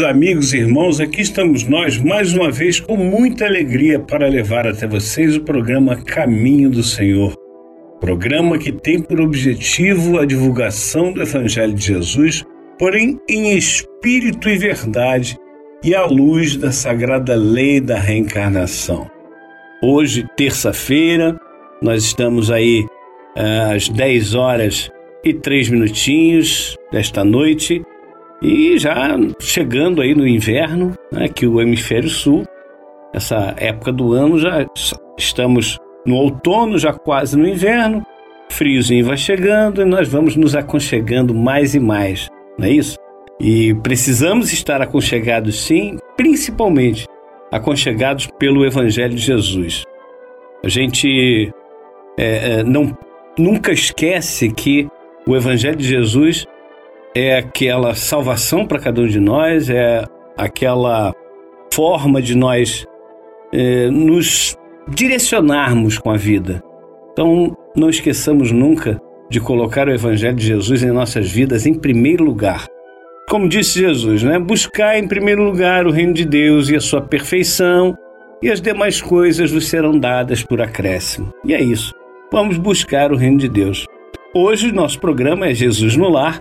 Queridos amigos e irmãos, aqui estamos nós mais uma vez com muita alegria para levar até vocês o programa Caminho do Senhor. Programa que tem por objetivo a divulgação do Evangelho de Jesus, porém em espírito e verdade e à luz da sagrada lei da reencarnação. Hoje, terça-feira, nós estamos aí eh, às 10 horas e 3 minutinhos desta noite e já chegando aí no inverno, né, que o hemisfério sul, essa época do ano já estamos no outono, já quase no inverno, friozinho vai chegando e nós vamos nos aconchegando mais e mais, não é isso? E precisamos estar aconchegados sim, principalmente aconchegados pelo Evangelho de Jesus. A gente é, não, nunca esquece que o Evangelho de Jesus é aquela salvação para cada um de nós, é aquela forma de nós é, nos direcionarmos com a vida. Então, não esqueçamos nunca de colocar o Evangelho de Jesus em nossas vidas em primeiro lugar. Como disse Jesus, né? buscar em primeiro lugar o reino de Deus e a sua perfeição, e as demais coisas vos serão dadas por acréscimo. E é isso. Vamos buscar o reino de Deus. Hoje, nosso programa é Jesus no Lar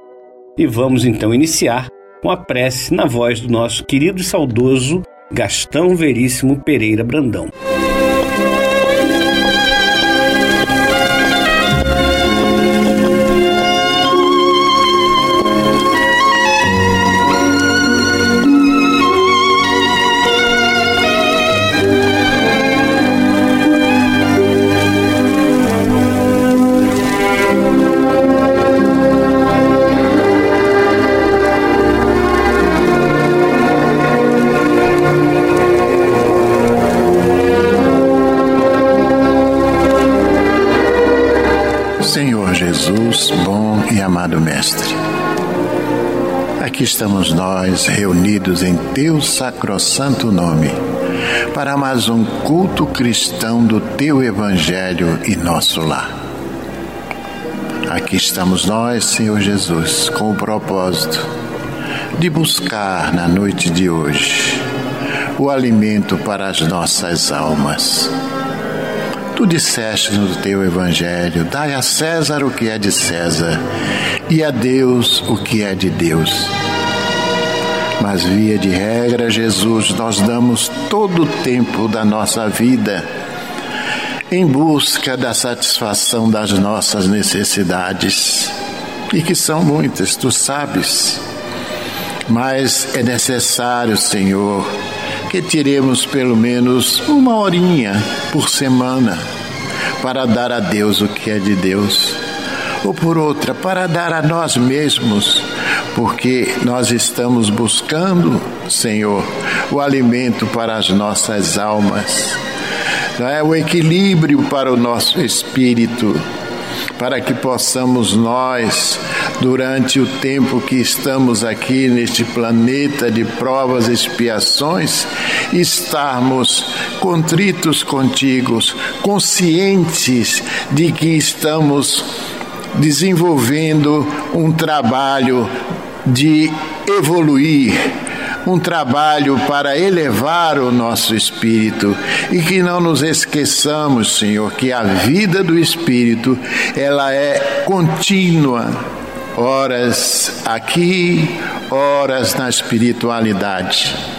e vamos então iniciar com a prece na voz do nosso querido e saudoso Gastão Veríssimo Pereira Brandão. Estamos nós reunidos em teu sacrossanto nome para mais um culto cristão do teu evangelho e nosso lar. Aqui estamos nós, Senhor Jesus, com o propósito de buscar na noite de hoje o alimento para as nossas almas. Tu disseste no teu evangelho: dai a César o que é de César e a Deus o que é de Deus. Mas, via de regra, Jesus, nós damos todo o tempo da nossa vida em busca da satisfação das nossas necessidades, e que são muitas, tu sabes. Mas é necessário, Senhor, que tiremos pelo menos uma horinha por semana para dar a Deus o que é de Deus, ou por outra, para dar a nós mesmos porque nós estamos buscando, Senhor, o alimento para as nossas almas, não é? o equilíbrio para o nosso espírito, para que possamos nós durante o tempo que estamos aqui neste planeta de provas e expiações, estarmos contritos contigo, conscientes de que estamos desenvolvendo um trabalho de evoluir, um trabalho para elevar o nosso espírito e que não nos esqueçamos, Senhor, que a vida do espírito ela é contínua, horas aqui, horas na espiritualidade.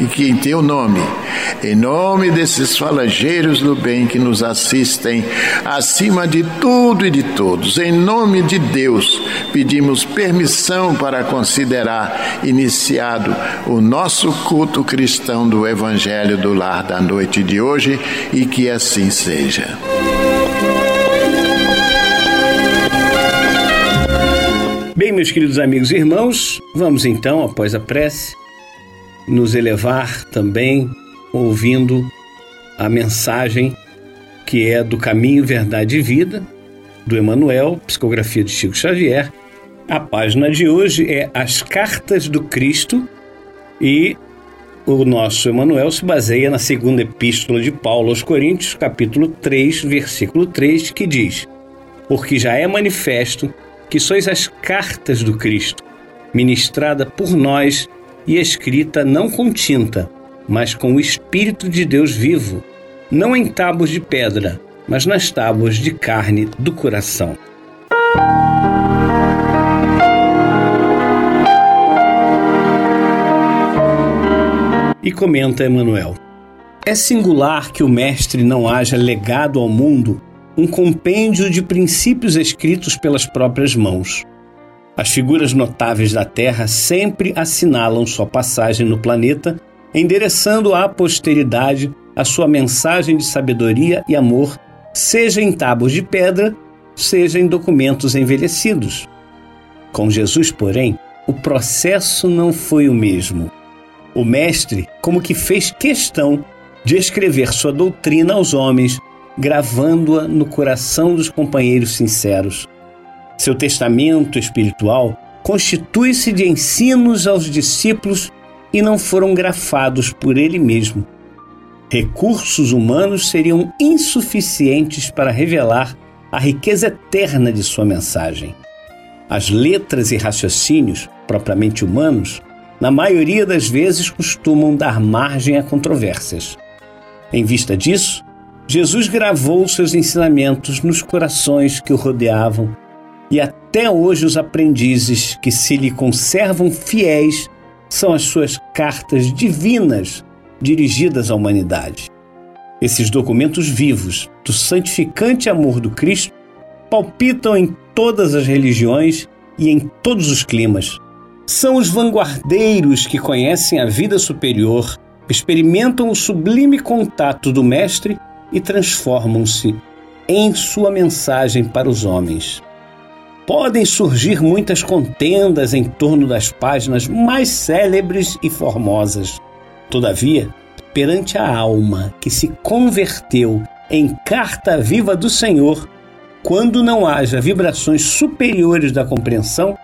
e que em teu nome, em nome desses falangeiros do bem que nos assistem, acima de tudo e de todos, em nome de Deus, pedimos permissão para considerar iniciado o nosso culto cristão do Evangelho do Lar da noite de hoje e que assim seja. Bem, meus queridos amigos e irmãos, vamos então, após a prece, nos elevar também ouvindo a mensagem que é do Caminho, Verdade e Vida, do Emanuel, psicografia de Chico Xavier. A página de hoje é As Cartas do Cristo e o nosso Emanuel se baseia na segunda epístola de Paulo aos Coríntios, capítulo 3, versículo 3, que diz: Porque já é manifesto que sois as cartas do Cristo, ministrada por nós e escrita não com tinta, mas com o Espírito de Deus vivo, não em tábuas de pedra, mas nas tábuas de carne do coração. E comenta Emmanuel: É singular que o Mestre não haja legado ao mundo um compêndio de princípios escritos pelas próprias mãos as figuras notáveis da Terra sempre assinalam sua passagem no planeta, endereçando à posteridade a sua mensagem de sabedoria e amor, seja em tábuas de pedra, seja em documentos envelhecidos. Com Jesus, porém, o processo não foi o mesmo. O Mestre, como que fez questão de escrever sua doutrina aos homens, gravando-a no coração dos companheiros sinceros seu testamento espiritual constitui-se de ensinos aos discípulos e não foram grafados por ele mesmo. Recursos humanos seriam insuficientes para revelar a riqueza eterna de sua mensagem. As letras e raciocínios, propriamente humanos, na maioria das vezes costumam dar margem a controvérsias. Em vista disso, Jesus gravou seus ensinamentos nos corações que o rodeavam e até hoje os aprendizes que se lhe conservam fiéis são as suas cartas divinas dirigidas à humanidade. Esses documentos vivos do santificante amor do Cristo palpitam em todas as religiões e em todos os climas. São os vanguardeiros que conhecem a vida superior, experimentam o sublime contato do Mestre e transformam-se em sua mensagem para os homens podem surgir muitas contendas em torno das páginas mais célebres e formosas. Todavia, perante a alma que se converteu em carta viva do Senhor, quando não haja vibrações superiores da compreensão,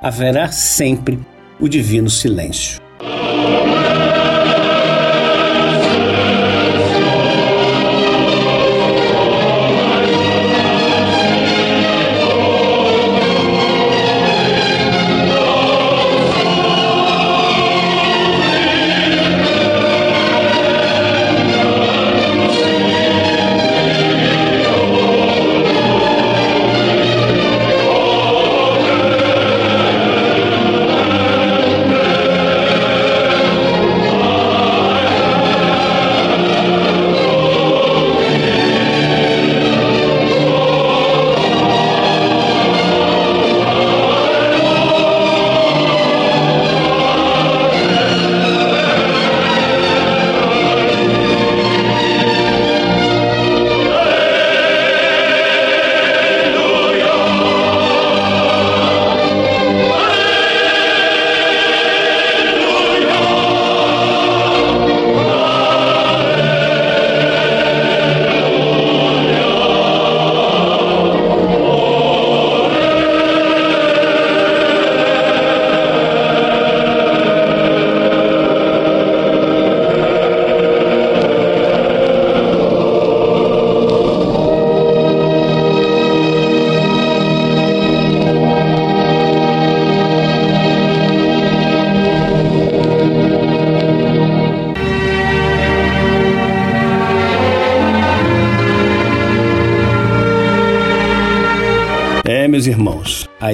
haverá sempre o divino silêncio.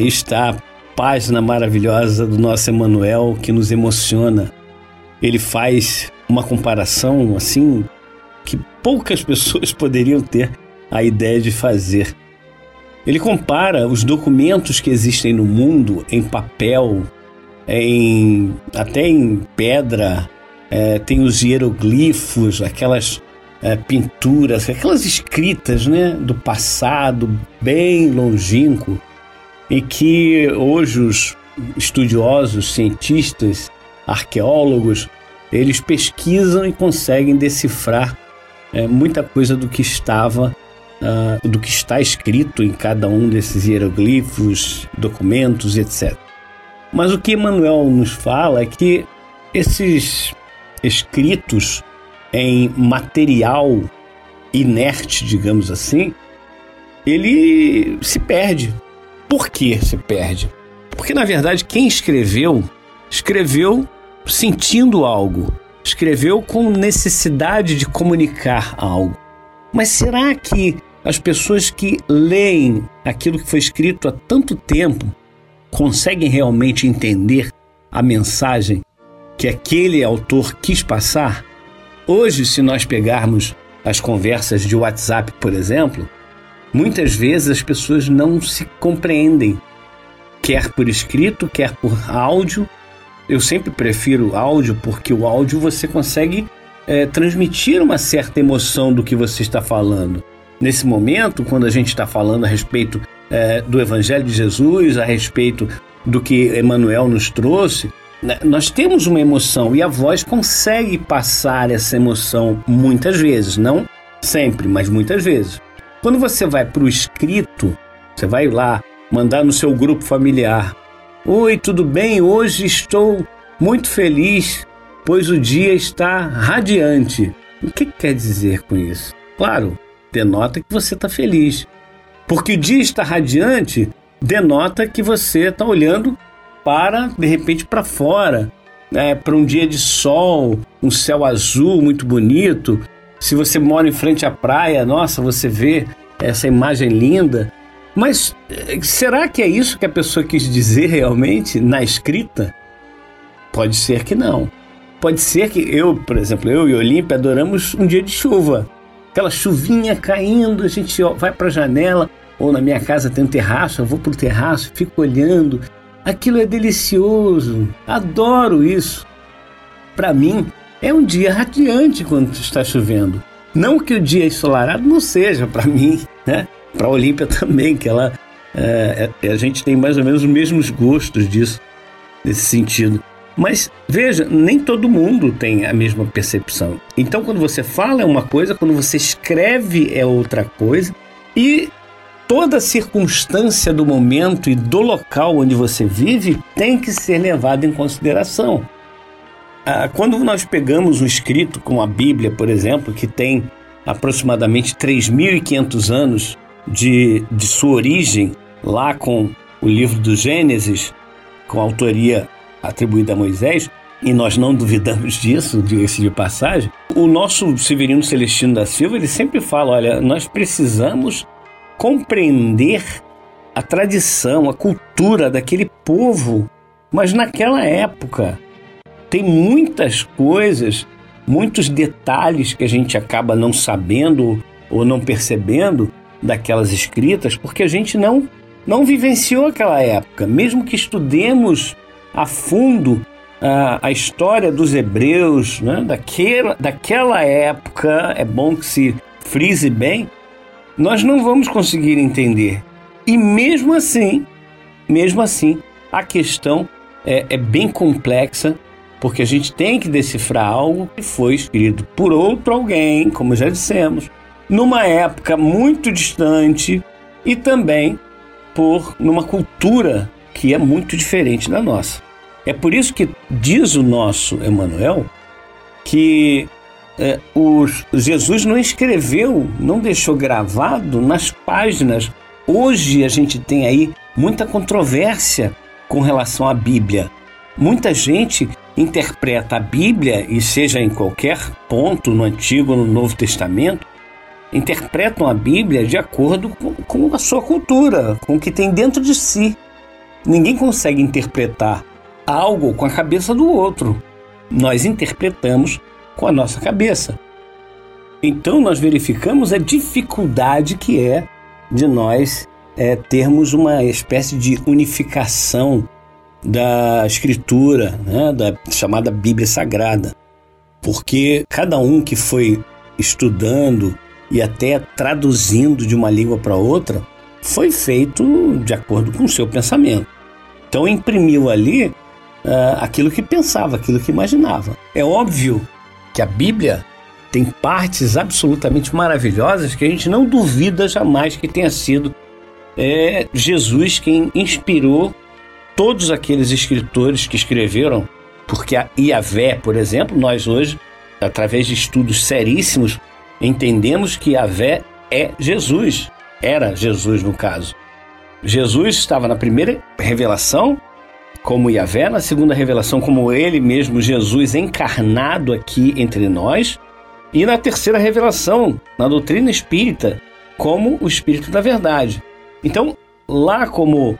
Está a página maravilhosa do nosso Emanuel que nos emociona. Ele faz uma comparação assim que poucas pessoas poderiam ter a ideia de fazer. Ele compara os documentos que existem no mundo em papel, em até em pedra, é, tem os hieroglifos, aquelas é, pinturas, aquelas escritas né, do passado bem longínquo, e que hoje os estudiosos, cientistas, arqueólogos, eles pesquisam e conseguem decifrar é, muita coisa do que estava, uh, do que está escrito em cada um desses hieroglifos, documentos, etc. Mas o que Emmanuel nos fala é que esses escritos em material inerte, digamos assim, ele se perde. Por que se perde? Porque na verdade quem escreveu, escreveu sentindo algo, escreveu com necessidade de comunicar algo. Mas será que as pessoas que leem aquilo que foi escrito há tanto tempo conseguem realmente entender a mensagem que aquele autor quis passar? Hoje, se nós pegarmos as conversas de WhatsApp, por exemplo, muitas vezes as pessoas não se compreendem, quer por escrito, quer por áudio. Eu sempre prefiro áudio porque o áudio você consegue é, transmitir uma certa emoção do que você está falando. Nesse momento, quando a gente está falando a respeito é, do Evangelho de Jesus, a respeito do que Emmanuel nos trouxe, né, nós temos uma emoção e a voz consegue passar essa emoção muitas vezes, não sempre, mas muitas vezes. Quando você vai para o escrito, você vai lá mandar no seu grupo familiar: Oi, tudo bem? Hoje estou muito feliz, pois o dia está radiante. O que quer dizer com isso? Claro, denota que você está feliz. Porque o dia está radiante denota que você está olhando para, de repente, para fora, né, para um dia de sol, um céu azul muito bonito. Se você mora em frente à praia, nossa, você vê essa imagem linda. Mas eh, será que é isso que a pessoa quis dizer realmente na escrita? Pode ser que não. Pode ser que eu, por exemplo, eu e Olímpia adoramos um dia de chuva. Aquela chuvinha caindo, a gente vai para a janela, ou na minha casa tem um terraço, eu vou para o terraço, fico olhando Aquilo é delicioso, adoro isso. Para mim, é um dia radiante quando está chovendo. Não que o dia ensolarado não seja para mim, né? Para a Olímpia também, que ela é, é, a gente tem mais ou menos os mesmos gostos disso, nesse sentido. Mas veja, nem todo mundo tem a mesma percepção. Então, quando você fala é uma coisa, quando você escreve é outra coisa. E toda circunstância do momento e do local onde você vive tem que ser levada em consideração. Ah, quando nós pegamos um escrito como a Bíblia, por exemplo, que tem aproximadamente 3.500 anos de, de sua origem, lá com o livro do Gênesis, com a autoria atribuída a Moisés, e nós não duvidamos disso, diga-se de passagem, o nosso Severino Celestino da Silva, ele sempre fala, olha, nós precisamos compreender a tradição, a cultura daquele povo. Mas naquela época tem muitas coisas, muitos detalhes que a gente acaba não sabendo ou não percebendo daquelas escritas, porque a gente não não vivenciou aquela época. Mesmo que estudemos a fundo a, a história dos hebreus, né? daquela, daquela época, é bom que se frise bem, nós não vamos conseguir entender. E mesmo assim, mesmo assim, a questão é, é bem complexa, porque a gente tem que decifrar algo que foi escrito por outro alguém, como já dissemos, numa época muito distante e também por numa cultura que é muito diferente da nossa. É por isso que diz o nosso Emmanuel que é, os, Jesus não escreveu, não deixou gravado nas páginas. Hoje a gente tem aí muita controvérsia com relação à Bíblia. Muita gente interpreta a Bíblia, e seja em qualquer ponto, no Antigo ou no Novo Testamento, interpretam a Bíblia de acordo com, com, a sua cultura, com o que tem dentro de si. ninguém consegue interpretar algo com a cabeça do outro. Nós interpretamos com a nossa cabeça. Então nós verificamos a dificuldade que é de nós é, termos uma espécie de unificação da escritura, né, da chamada Bíblia Sagrada, porque cada um que foi estudando e até traduzindo de uma língua para outra foi feito de acordo com o seu pensamento. Então imprimiu ali uh, aquilo que pensava, aquilo que imaginava. É óbvio que a Bíblia tem partes absolutamente maravilhosas que a gente não duvida jamais que tenha sido é, Jesus quem inspirou todos aqueles escritores que escreveram, porque a Iavé, por exemplo, nós hoje, através de estudos seríssimos, entendemos que Iavé é Jesus, era Jesus no caso. Jesus estava na primeira revelação como Iavé, na segunda revelação como ele mesmo, Jesus encarnado aqui entre nós, e na terceira revelação, na doutrina espírita, como o Espírito da Verdade. Então, lá como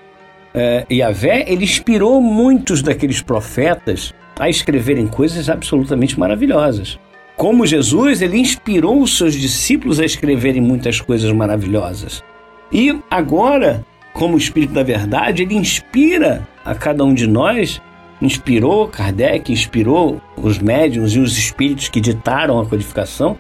é, Yahvé, ele inspirou muitos daqueles profetas a escreverem coisas absolutamente maravilhosas. Como Jesus, ele inspirou os seus discípulos a escreverem muitas coisas maravilhosas. E agora, como o Espírito da Verdade, ele inspira a cada um de nós inspirou Kardec, inspirou os médiums e os espíritos que ditaram a codificação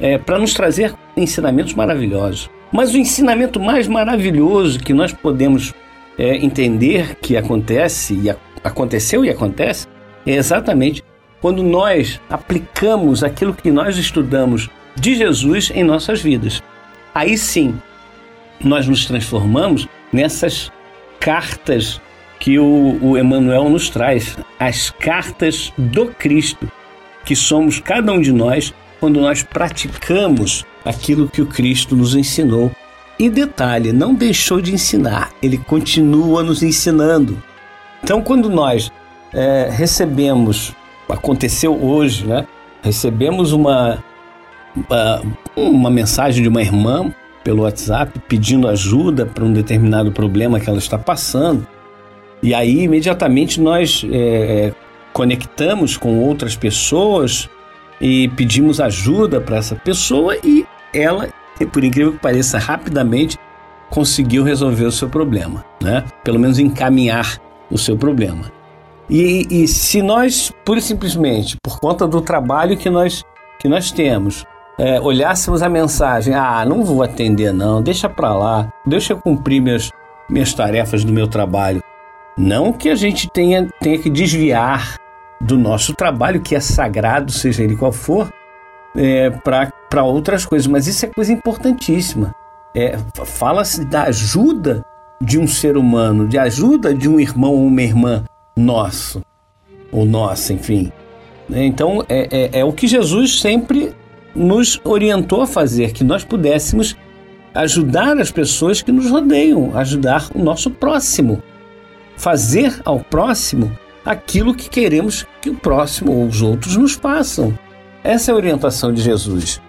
é, para nos trazer ensinamentos maravilhosos. Mas o ensinamento mais maravilhoso que nós podemos é, entender que acontece e aconteceu e acontece é exatamente quando nós aplicamos aquilo que nós estudamos de Jesus em nossas vidas. Aí sim, nós nos transformamos nessas cartas que o, o Emmanuel nos traz, as cartas do Cristo, que somos cada um de nós quando nós praticamos aquilo que o Cristo nos ensinou. E detalhe, não deixou de ensinar, ele continua nos ensinando. Então, quando nós é, recebemos, aconteceu hoje, né? Recebemos uma, uma, mensagem de uma irmã pelo WhatsApp pedindo ajuda para um determinado problema que ela está passando. E aí, imediatamente, nós é, é, conectamos com outras pessoas e pedimos ajuda para essa pessoa e ela, por incrível que pareça, rapidamente conseguiu resolver o seu problema, né? Pelo menos encaminhar o seu problema. E, e se nós, pura e simplesmente, por conta do trabalho que nós, que nós temos, é, olhássemos a mensagem, ah, não vou atender não, deixa para lá, deixa eu cumprir minhas, minhas tarefas do meu trabalho. Não que a gente tenha, tenha que desviar do nosso trabalho, que é sagrado, seja ele qual for, é, para outras coisas, mas isso é coisa importantíssima. É, Fala-se da ajuda de um ser humano, de ajuda de um irmão ou uma irmã nosso, ou nossa, enfim. Então, é, é, é o que Jesus sempre nos orientou a fazer, que nós pudéssemos ajudar as pessoas que nos rodeiam, ajudar o nosso próximo fazer ao próximo aquilo que queremos que o próximo ou os outros nos façam. Essa é a orientação de Jesus.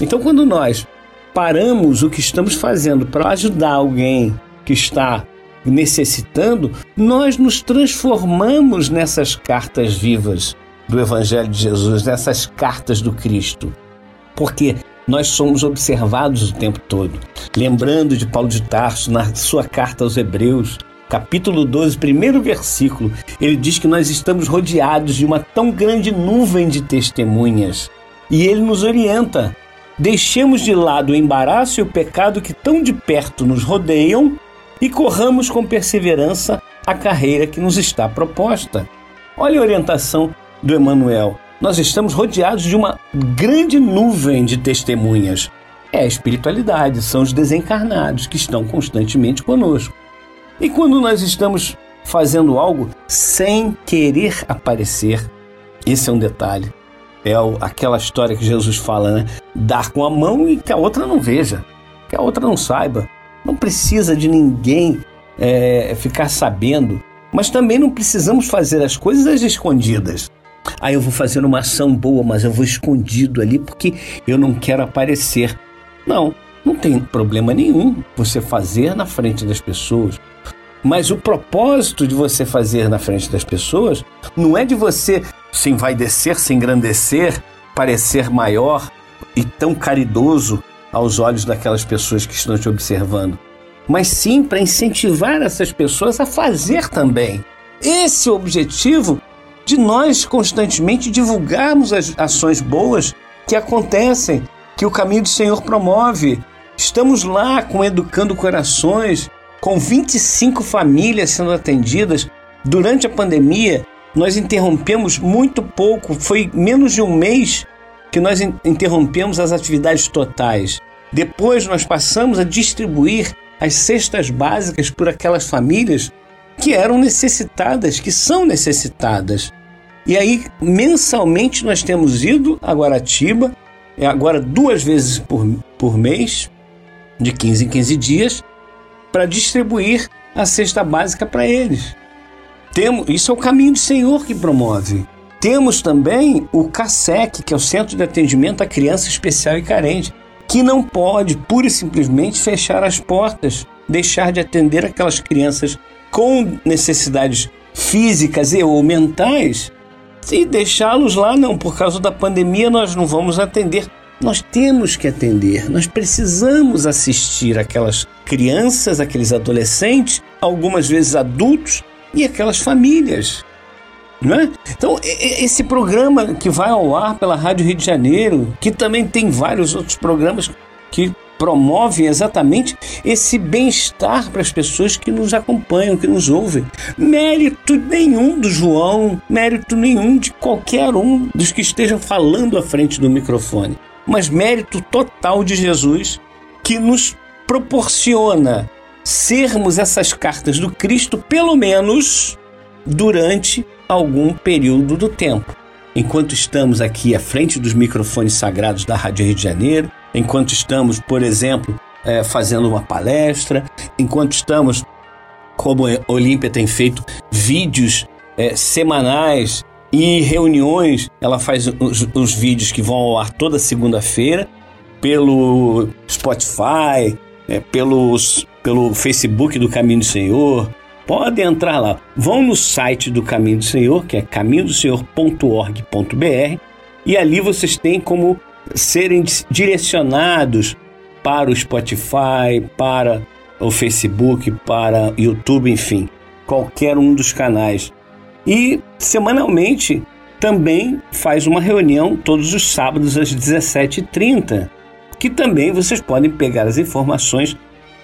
Então, quando nós paramos o que estamos fazendo para ajudar alguém que está necessitando, nós nos transformamos nessas cartas vivas do Evangelho de Jesus, nessas cartas do Cristo. Porque nós somos observados o tempo todo. Lembrando de Paulo de Tarso, na sua carta aos Hebreus, capítulo 12, primeiro versículo, ele diz que nós estamos rodeados de uma tão grande nuvem de testemunhas. E ele nos orienta: deixemos de lado o embaraço e o pecado que tão de perto nos rodeiam e corramos com perseverança a carreira que nos está proposta. Olha a orientação do Emmanuel. Nós estamos rodeados de uma grande nuvem de testemunhas. É a espiritualidade, são os desencarnados que estão constantemente conosco. E quando nós estamos fazendo algo sem querer aparecer, esse é um detalhe. É aquela história que Jesus fala, né? Dar com a mão e que a outra não veja, que a outra não saiba. Não precisa de ninguém é, ficar sabendo, mas também não precisamos fazer as coisas escondidas. Ah, eu vou fazer uma ação boa, mas eu vou escondido ali porque eu não quero aparecer. Não, não tem problema nenhum você fazer na frente das pessoas. Mas o propósito de você fazer na frente das pessoas não é de você se envaidecer, se engrandecer, parecer maior e tão caridoso aos olhos daquelas pessoas que estão te observando, mas sim para incentivar essas pessoas a fazer também. Esse é o objetivo de nós constantemente divulgarmos as ações boas que acontecem, que o caminho do Senhor promove. Estamos lá com Educando Corações, com 25 famílias sendo atendidas. Durante a pandemia, nós interrompemos muito pouco, foi menos de um mês que nós interrompemos as atividades totais. Depois nós passamos a distribuir as cestas básicas por aquelas famílias que eram necessitadas, que são necessitadas. E aí, mensalmente, nós temos ido a Guaratiba, é agora duas vezes por, por mês, de 15 em 15 dias, para distribuir a cesta básica para eles. Temos, isso é o caminho do Senhor que promove. Temos também o CASEC, que é o Centro de Atendimento à Criança Especial e Carente, que não pode pura e simplesmente fechar as portas, deixar de atender aquelas crianças com necessidades físicas e ou mentais e deixá-los lá não, por causa da pandemia nós não vamos atender. Nós temos que atender, nós precisamos assistir aquelas crianças, aqueles adolescentes, algumas vezes adultos e aquelas famílias. Não é? Então, esse programa que vai ao ar pela Rádio Rio de Janeiro, que também tem vários outros programas que promovem exatamente esse bem-estar para as pessoas que nos acompanham, que nos ouvem. Mérito nenhum do João, mérito nenhum de qualquer um dos que estejam falando à frente do microfone, mas mérito total de Jesus que nos proporciona sermos essas cartas do Cristo, pelo menos durante algum período do tempo. Enquanto estamos aqui à frente dos microfones sagrados da Rádio Rio de Janeiro, enquanto estamos, por exemplo, é, fazendo uma palestra, enquanto estamos, como a Olímpia tem feito, vídeos é, semanais e reuniões, ela faz os, os vídeos que vão ao ar toda segunda-feira pelo Spotify, é, pelos, pelo Facebook do Caminho do Senhor, Pode entrar lá. Vão no site do Caminho do Senhor, que é caminhodosenhor.org.br, e ali vocês têm como serem direcionados para o Spotify, para o Facebook, para o YouTube, enfim, qualquer um dos canais. E semanalmente também faz uma reunião todos os sábados às 17h30, que também vocês podem pegar as informações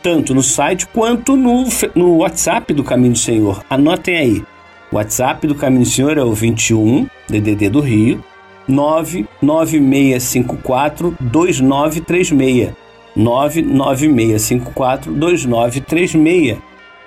tanto no site quanto no, no WhatsApp do Caminho do Senhor. Anotem aí. O WhatsApp do Caminho do Senhor é o 21 DDD do Rio 99654 2936. 99654 2936.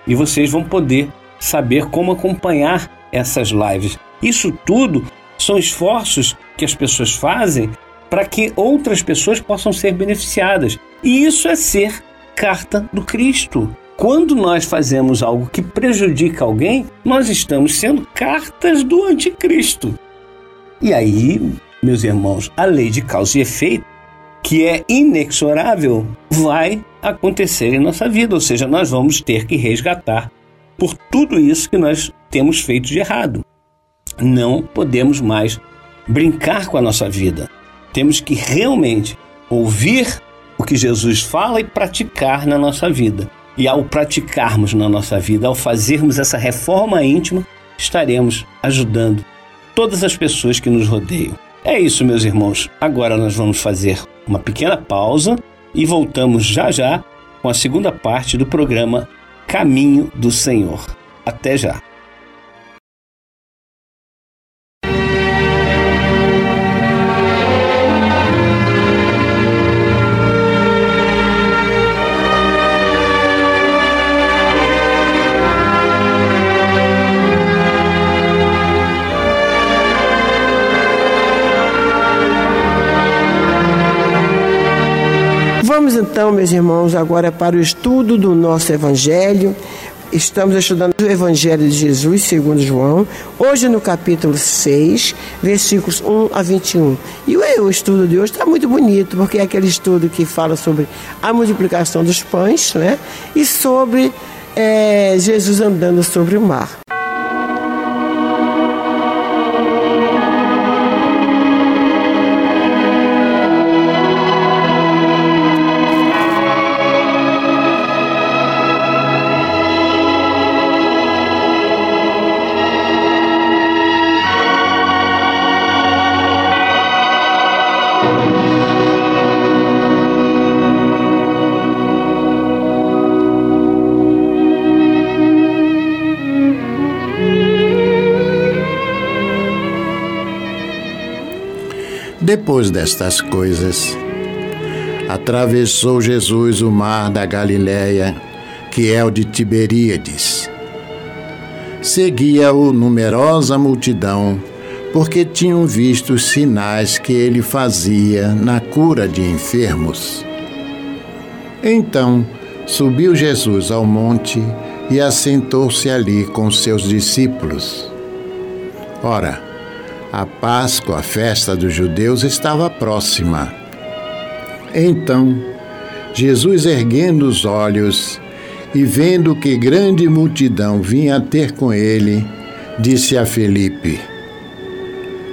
E vocês vão poder saber como acompanhar essas lives. Isso tudo são esforços que as pessoas fazem para que outras pessoas possam ser beneficiadas. E isso é ser carta do Cristo. Quando nós fazemos algo que prejudica alguém, nós estamos sendo cartas do anticristo. E aí, meus irmãos, a lei de causa e efeito, que é inexorável, vai acontecer em nossa vida, ou seja, nós vamos ter que resgatar por tudo isso que nós temos feito de errado. Não podemos mais brincar com a nossa vida. Temos que realmente ouvir o que Jesus fala e praticar na nossa vida. E ao praticarmos na nossa vida, ao fazermos essa reforma íntima, estaremos ajudando todas as pessoas que nos rodeiam. É isso, meus irmãos. Agora nós vamos fazer uma pequena pausa e voltamos já já com a segunda parte do programa Caminho do Senhor. Até já. Então, meus irmãos, agora para o estudo do nosso Evangelho. Estamos estudando o Evangelho de Jesus, segundo João, hoje no capítulo 6, versículos 1 a 21. E o estudo de hoje está muito bonito, porque é aquele estudo que fala sobre a multiplicação dos pães, né? E sobre é Jesus andando sobre o mar. Depois destas coisas, atravessou Jesus o mar da Galiléia, que é o de Tiberíades. Seguia-o numerosa multidão, porque tinham visto os sinais que ele fazia na cura de enfermos. Então subiu Jesus ao monte e assentou-se ali com seus discípulos. Ora, a Páscoa, a festa dos judeus, estava próxima. Então, Jesus, erguendo os olhos e vendo que grande multidão vinha ter com ele, disse a Felipe: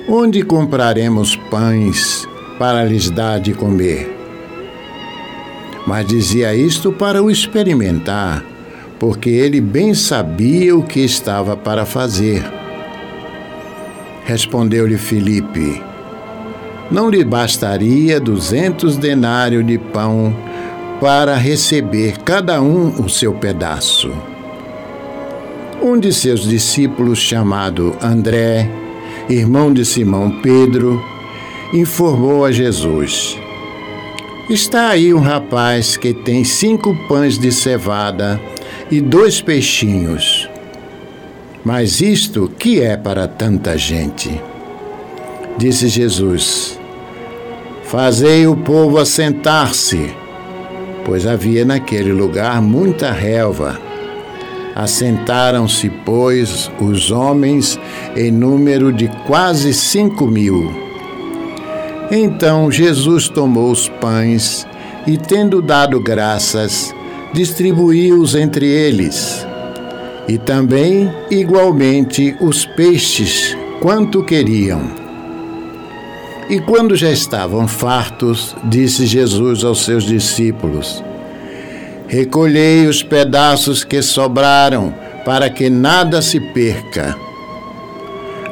Onde compraremos pães para lhes dar de comer? Mas dizia isto para o experimentar, porque ele bem sabia o que estava para fazer. Respondeu-lhe Filipe: Não lhe bastaria duzentos denários de pão para receber cada um o seu pedaço. Um de seus discípulos, chamado André, irmão de Simão Pedro, informou a Jesus: Está aí um rapaz que tem cinco pães de cevada e dois peixinhos. Mas isto que é para tanta gente? Disse Jesus: Fazei o povo assentar-se, pois havia naquele lugar muita relva. Assentaram-se, pois, os homens em número de quase cinco mil. Então Jesus tomou os pães e, tendo dado graças, distribuiu-os entre eles e também igualmente os peixes, quanto queriam. E quando já estavam fartos, disse Jesus aos seus discípulos: Recolhei os pedaços que sobraram, para que nada se perca.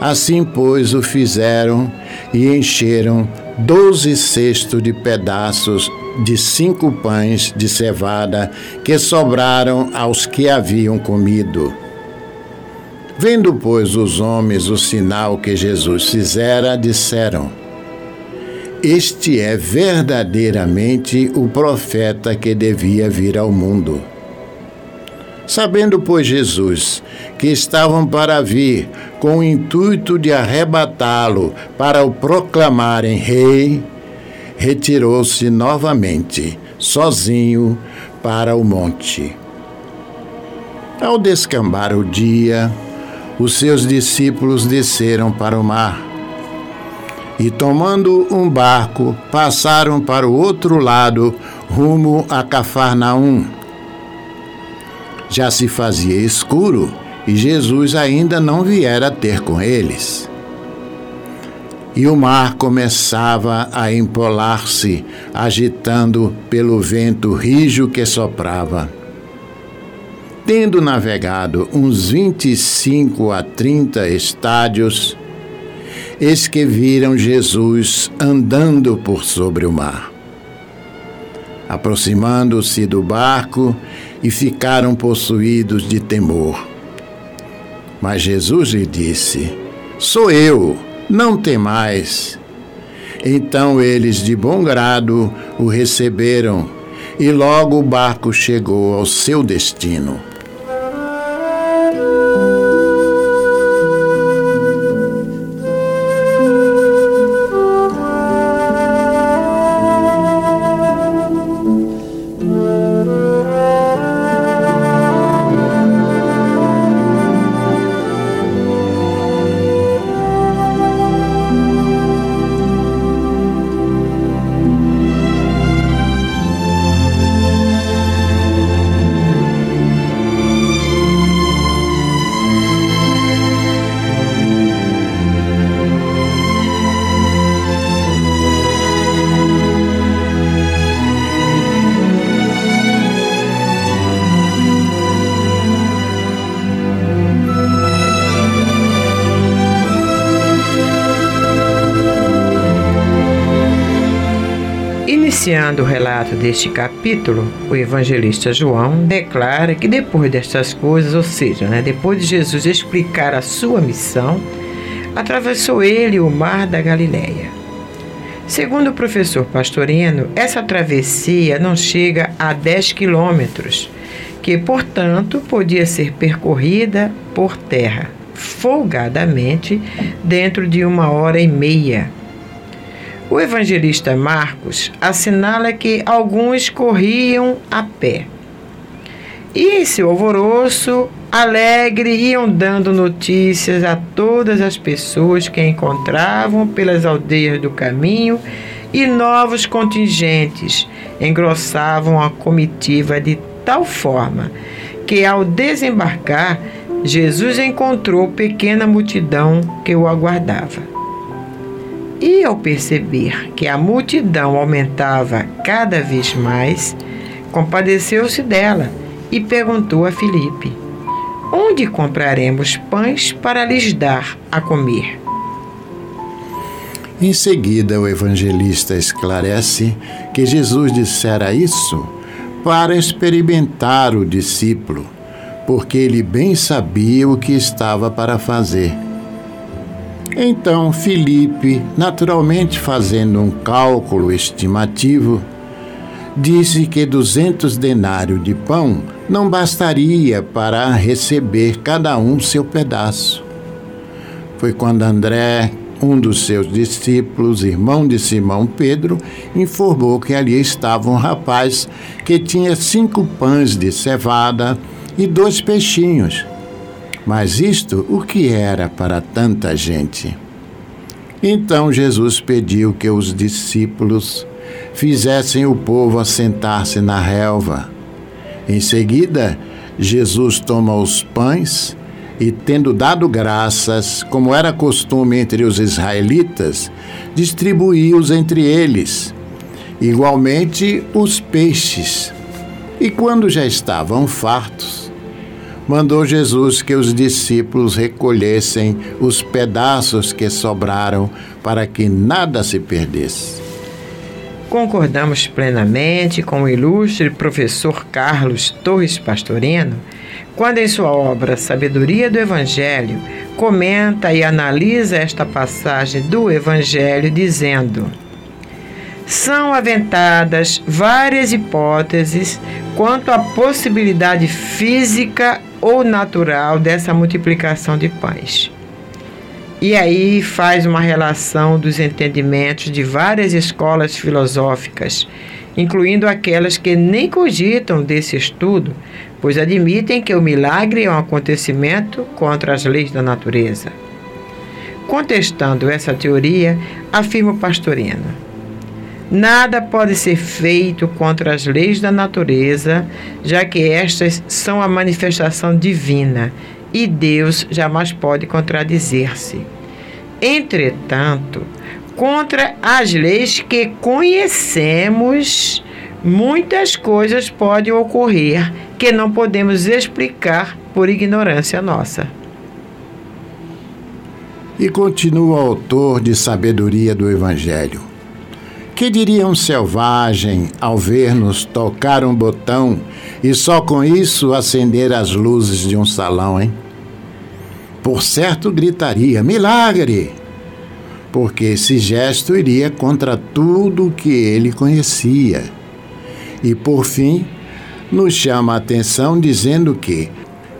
Assim, pois, o fizeram e encheram doze cestos de pedaços de cinco pães de cevada que sobraram aos que haviam comido. Vendo, pois, os homens o sinal que Jesus fizera, disseram: Este é verdadeiramente o profeta que devia vir ao mundo. Sabendo, pois, Jesus que estavam para vir com o intuito de arrebatá-lo para o proclamarem rei, retirou-se novamente, sozinho, para o monte. Ao descambar o dia, os seus discípulos desceram para o mar e, tomando um barco, passaram para o outro lado, rumo a Cafarnaum. Já se fazia escuro e Jesus ainda não viera ter com eles e o mar começava a empolar-se, agitando pelo vento rijo que soprava. Tendo navegado uns 25 a 30 estádios, eis que viram Jesus andando por sobre o mar. Aproximando-se do barco e ficaram possuídos de temor. Mas Jesus lhe disse: Sou eu não temais. Então eles, de bom grado, o receberam, e logo o barco chegou ao seu destino. Iniciando o relato deste capítulo, o evangelista João declara que depois destas coisas, ou seja, né, depois de Jesus explicar a sua missão, atravessou ele o mar da Galileia. Segundo o professor Pastorino, essa travessia não chega a 10 quilômetros, que, portanto, podia ser percorrida por terra, folgadamente, dentro de uma hora e meia o evangelista Marcos assinala que alguns corriam a pé. E em seu alvoroço, alegre, iam dando notícias a todas as pessoas que encontravam pelas aldeias do caminho e novos contingentes engrossavam a comitiva de tal forma que, ao desembarcar, Jesus encontrou pequena multidão que o aguardava. E ao perceber que a multidão aumentava cada vez mais, compadeceu-se dela e perguntou a Filipe: Onde compraremos pães para lhes dar a comer? Em seguida, o evangelista esclarece que Jesus dissera isso para experimentar o discípulo, porque ele bem sabia o que estava para fazer. Então Filipe, naturalmente fazendo um cálculo estimativo, disse que duzentos denários de pão não bastaria para receber cada um seu pedaço. Foi quando André, um dos seus discípulos, irmão de Simão Pedro, informou que ali estava um rapaz que tinha cinco pães de cevada e dois peixinhos. Mas isto o que era para tanta gente? Então Jesus pediu que os discípulos fizessem o povo assentar-se na relva. Em seguida, Jesus toma os pães e, tendo dado graças, como era costume entre os israelitas, distribuiu-os entre eles. Igualmente os peixes. E quando já estavam fartos, mandou Jesus que os discípulos recolhessem os pedaços que sobraram para que nada se perdesse. Concordamos plenamente com o ilustre professor Carlos Torres Pastorino quando, em sua obra Sabedoria do Evangelho, comenta e analisa esta passagem do Evangelho, dizendo: São aventadas várias hipóteses quanto à possibilidade física ou natural dessa multiplicação de pães. E aí faz uma relação dos entendimentos de várias escolas filosóficas, incluindo aquelas que nem cogitam desse estudo, pois admitem que o milagre é um acontecimento contra as leis da natureza. Contestando essa teoria, afirma o Pastorino. Nada pode ser feito contra as leis da natureza, já que estas são a manifestação divina e Deus jamais pode contradizer-se. Entretanto, contra as leis que conhecemos, muitas coisas podem ocorrer que não podemos explicar por ignorância nossa. E continua o autor de sabedoria do Evangelho. Que diria um selvagem ao ver-nos tocar um botão e só com isso acender as luzes de um salão, hein? Por certo gritaria: milagre! Porque esse gesto iria contra tudo o que ele conhecia. E por fim, nos chama a atenção dizendo que,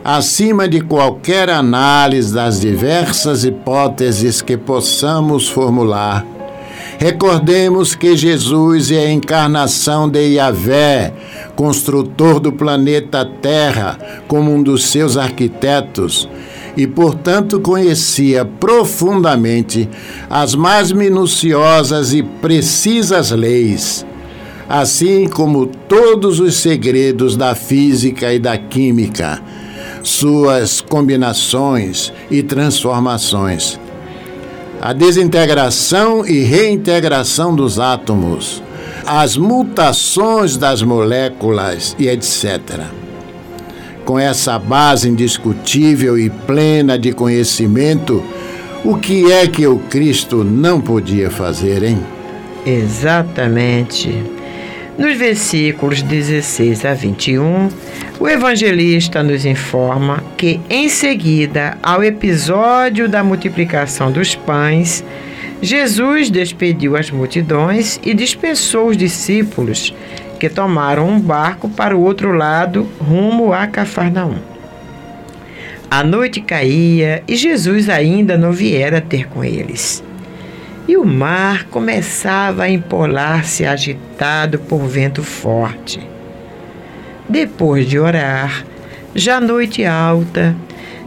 acima de qualquer análise das diversas hipóteses que possamos formular, Recordemos que Jesus é a encarnação de Yahvé, construtor do planeta Terra, como um dos seus arquitetos, e, portanto, conhecia profundamente as mais minuciosas e precisas leis, assim como todos os segredos da física e da química, suas combinações e transformações a desintegração e reintegração dos átomos, as mutações das moléculas e etc. Com essa base indiscutível e plena de conhecimento, o que é que o Cristo não podia fazer, hein? Exatamente. Nos versículos 16 a 21, o evangelista nos informa que, em seguida ao episódio da multiplicação dos pães, Jesus despediu as multidões e dispensou os discípulos, que tomaram um barco para o outro lado, rumo a Cafarnaum. A noite caía e Jesus ainda não viera ter com eles e o mar começava a empolar-se agitado por vento forte. Depois de orar, já noite alta,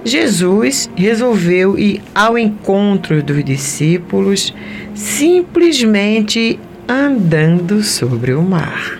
Jesus resolveu ir ao encontro dos discípulos simplesmente andando sobre o mar.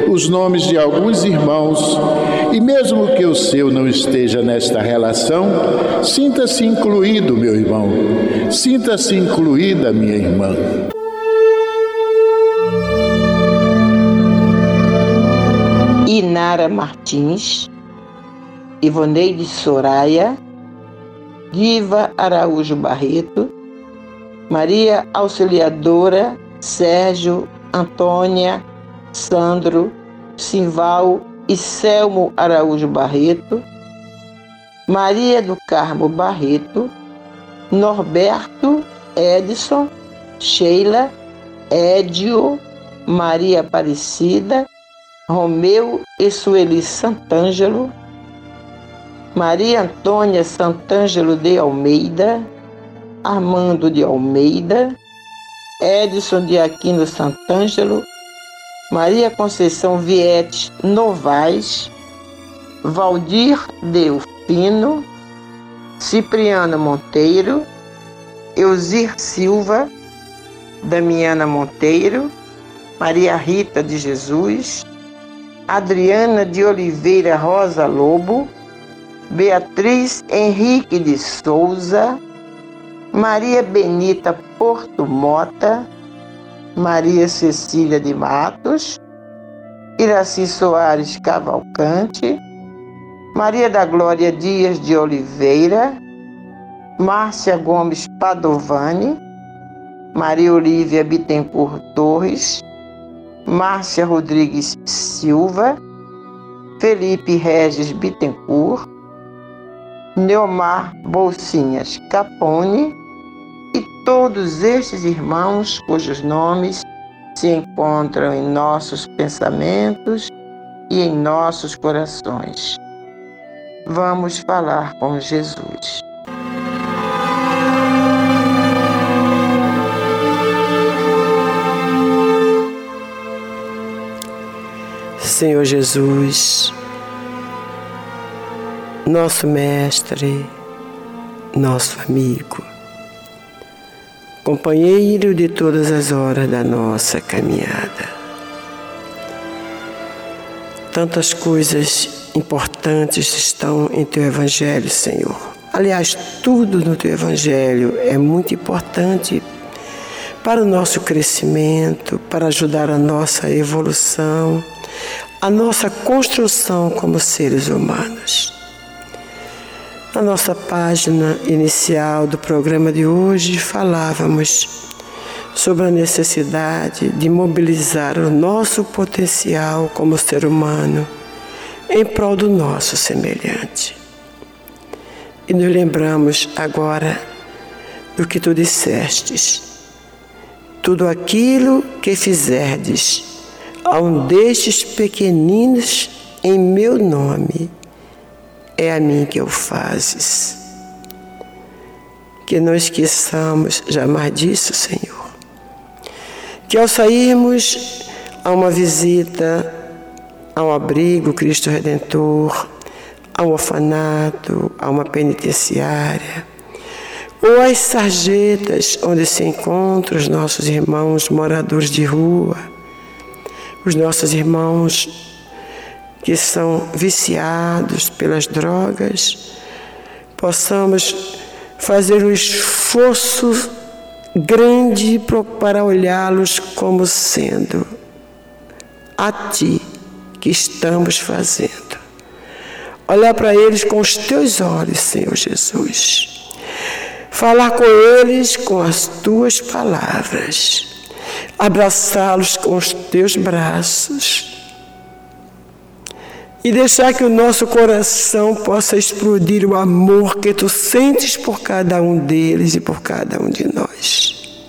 os nomes de alguns irmãos e, mesmo que o seu não esteja nesta relação, sinta-se incluído, meu irmão, sinta-se incluída, minha irmã. Inara Martins, Ivoneide Soraya, Diva Araújo Barreto, Maria Auxiliadora, Sérgio, Antônia, Sandro, Simval e Selmo Araújo Barreto, Maria do Carmo Barreto, Norberto Edson, Sheila, Édio, Maria Aparecida, Romeu e Sueli Santângelo, Maria Antônia Santângelo de Almeida, Armando de Almeida, Edson de Aquino Santângelo, Maria Conceição Viete Novaes, Valdir Delfino, Cipriano Monteiro, Eusir Silva, Damiana Monteiro, Maria Rita de Jesus, Adriana de Oliveira Rosa Lobo, Beatriz Henrique de Souza, Maria Benita Porto Mota, Maria Cecília de Matos, Iraci Soares Cavalcante, Maria da Glória Dias de Oliveira, Márcia Gomes Padovani, Maria Olívia Bittencourt Torres, Márcia Rodrigues Silva, Felipe Regis Bittencourt, Neomar Bolsinhas Capone e todos estes irmãos cujos nomes se encontram em nossos pensamentos e em nossos corações. Vamos falar com Jesus. Senhor Jesus, nosso Mestre, nosso amigo, companheiro de todas as horas da nossa caminhada. Tantas coisas importantes estão em teu Evangelho, Senhor. Aliás, tudo no teu Evangelho é muito importante para o nosso crescimento, para ajudar a nossa evolução, a nossa construção como seres humanos. Na nossa página inicial do programa de hoje, falávamos sobre a necessidade de mobilizar o nosso potencial como ser humano em prol do nosso semelhante. E nos lembramos agora do que tu dissestes. Tudo aquilo que fizerdes a um destes pequeninos em meu nome, é a mim que o fazes. Que não esqueçamos jamais disso, Senhor. Que ao sairmos a uma visita ao abrigo Cristo Redentor, ao orfanato, a uma penitenciária, ou às sarjetas onde se encontram os nossos irmãos moradores de rua, os nossos irmãos que são viciados pelas drogas, possamos fazer um esforço grande para olhá-los como sendo a Ti que estamos fazendo. Olhar para eles com os Teus olhos, Senhor Jesus. Falar com eles com as Tuas palavras abraçá-los com os teus braços e deixar que o nosso coração possa explodir o amor que tu sentes por cada um deles e por cada um de nós.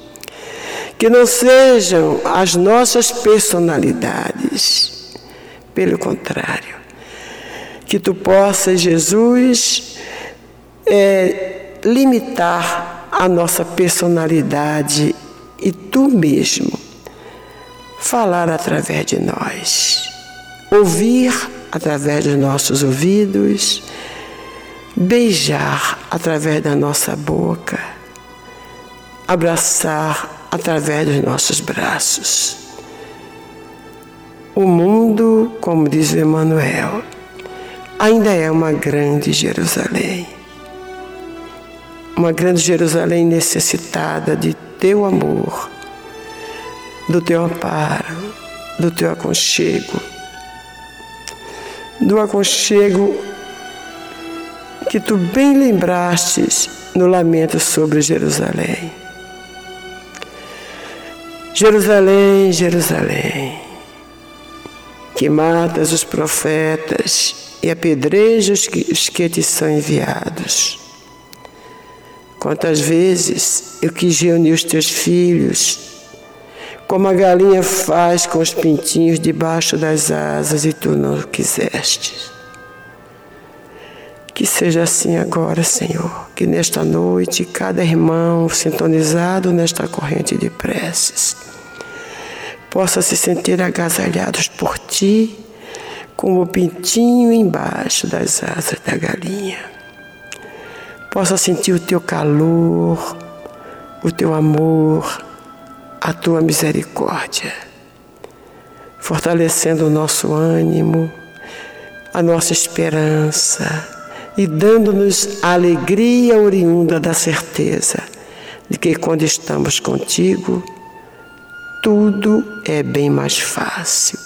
Que não sejam as nossas personalidades, pelo contrário, que tu possas, Jesus, é, limitar a nossa personalidade e tu mesmo falar através de nós, ouvir através dos nossos ouvidos, beijar através da nossa boca, abraçar através dos nossos braços. O mundo, como diz Emmanuel, ainda é uma grande Jerusalém. Uma grande Jerusalém necessitada de teu amor, do teu amparo, do teu aconchego, do aconchego que tu bem lembrastes no lamento sobre Jerusalém. Jerusalém, Jerusalém, que matas os profetas e apedrejas os que te são enviados. Quantas vezes eu quis reunir os teus filhos, como a galinha faz com os pintinhos debaixo das asas, e tu não quiseste. Que seja assim agora, Senhor, que nesta noite cada irmão sintonizado nesta corrente de preces possa se sentir agasalhados por ti, como o pintinho embaixo das asas da galinha possa sentir o teu calor, o teu amor, a tua misericórdia. fortalecendo o nosso ânimo, a nossa esperança e dando-nos a alegria oriunda da certeza de que quando estamos contigo, tudo é bem mais fácil,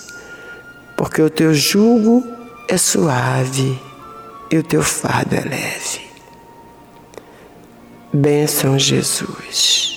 porque o teu jugo é suave e o teu fardo é leve. Bênção Jesus.